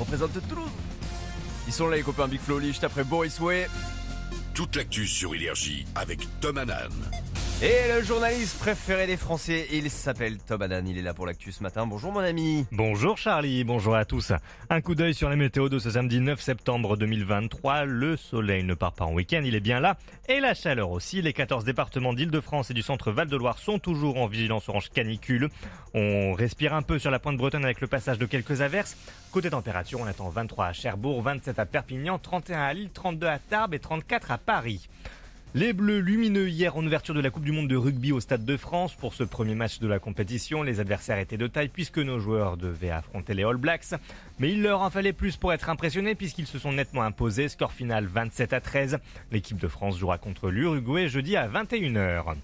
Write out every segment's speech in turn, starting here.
représente Toulouse. Ils sont là les copains Big Flo Oli, juste après Boris Way. Toute l'actu sur Énergie avec Tom Hanan. Et le journaliste préféré des Français, il s'appelle Tom Hanan, il est là pour l'actu ce matin. Bonjour mon ami. Bonjour Charlie, bonjour à tous. Un coup d'œil sur la météo de ce samedi 9 septembre 2023. Le soleil ne part pas en week-end, il est bien là. Et la chaleur aussi. Les 14 départements d'Île-de-France et du centre Val-de-Loire sont toujours en vigilance orange canicule. On respire un peu sur la pointe bretonne avec le passage de quelques averses. Côté température, on attend 23 à Cherbourg, 27 à Perpignan, 31 à Lille, 32 à Tarbes et 34 à Paris. Les Bleus lumineux hier en ouverture de la Coupe du Monde de rugby au Stade de France. Pour ce premier match de la compétition, les adversaires étaient de taille puisque nos joueurs devaient affronter les All Blacks. Mais il leur en fallait plus pour être impressionnés puisqu'ils se sont nettement imposés. Score final 27 à 13. L'équipe de France jouera contre l'Uruguay jeudi à 21h.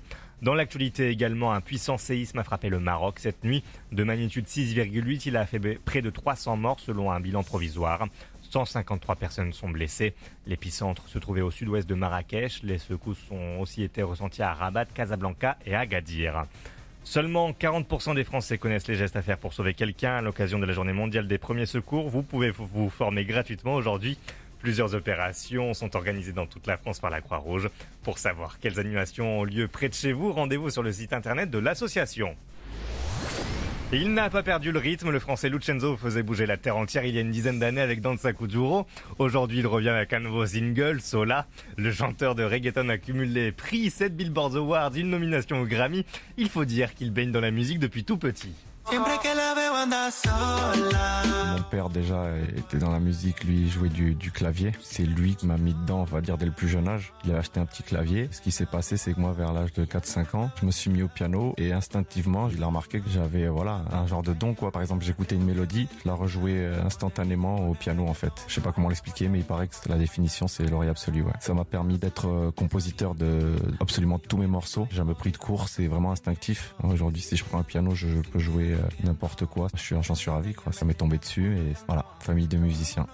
Dans l'actualité également, un puissant séisme a frappé le Maroc cette nuit. De magnitude 6,8, il a fait près de 300 morts selon un bilan provisoire. 153 personnes sont blessées. L'épicentre se trouvait au sud-ouest de Marrakech. Les secousses ont aussi été ressenties à Rabat, Casablanca et Agadir. Seulement 40% des Français connaissent les gestes à faire pour sauver quelqu'un à l'occasion de la journée mondiale des premiers secours. Vous pouvez vous former gratuitement aujourd'hui. Plusieurs opérations sont organisées dans toute la France par la Croix-Rouge. Pour savoir quelles animations ont lieu près de chez vous, rendez-vous sur le site internet de l'association. Il n'a pas perdu le rythme, le français Lucenzo faisait bouger la terre entière il y a une dizaine d'années avec Danza Kuduro. Aujourd'hui, il revient avec un nouveau single, Sola. Le chanteur de reggaeton a cumulé prix, 7 Billboard Awards, une nomination au Grammy. Il faut dire qu'il baigne dans la musique depuis tout petit. Mon père déjà était dans la musique, lui jouait du, du clavier. C'est lui qui m'a mis dedans, on va dire, dès le plus jeune âge. Il a acheté un petit clavier. Ce qui s'est passé, c'est que moi, vers l'âge de 4-5 ans, je me suis mis au piano et instinctivement, il a remarqué que j'avais voilà un genre de don quoi. Par exemple, j'écoutais une mélodie, je la rejouais instantanément au piano en fait. Je sais pas comment l'expliquer, mais il paraît que la définition c'est l'oreille absolue. Ouais. Ça m'a permis d'être euh, compositeur de absolument tous mes morceaux. J'ai jamais pris de cours, c'est vraiment instinctif. Aujourd'hui, si je prends un piano, je, peux jouer euh, n'importe quoi. Je suis, j'en suis ravi, quoi. Ça m'est tombé dessus et voilà, famille de musiciens.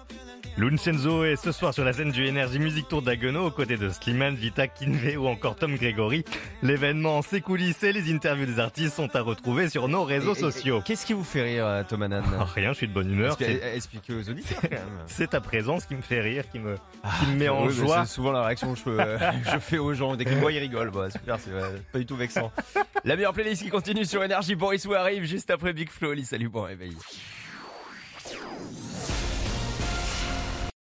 Luncenzo est ce soir sur la scène du Energy Music Tour d'Aguenau aux côtés de Slimane, Vita, Kinvey ou encore Tom Gregory. L'événement, ses coulisses et les interviews des artistes sont à retrouver sur nos réseaux sociaux. Qu'est-ce qui vous fait rire, euh, Tom Hanan oh, Rien, je suis de bonne humeur. Expliquez aux auditeurs. C'est ta présence qui me fait rire, qui me, qui me met ah, en joie. C'est souvent la réaction que je, je fais aux gens. Dès qu'ils voient, ils rigolent. Bah, super, c'est pas du tout vexant. La meilleure playlist qui continue sur Energy. Boris arrive juste après Big Flo. Salut, bon réveil.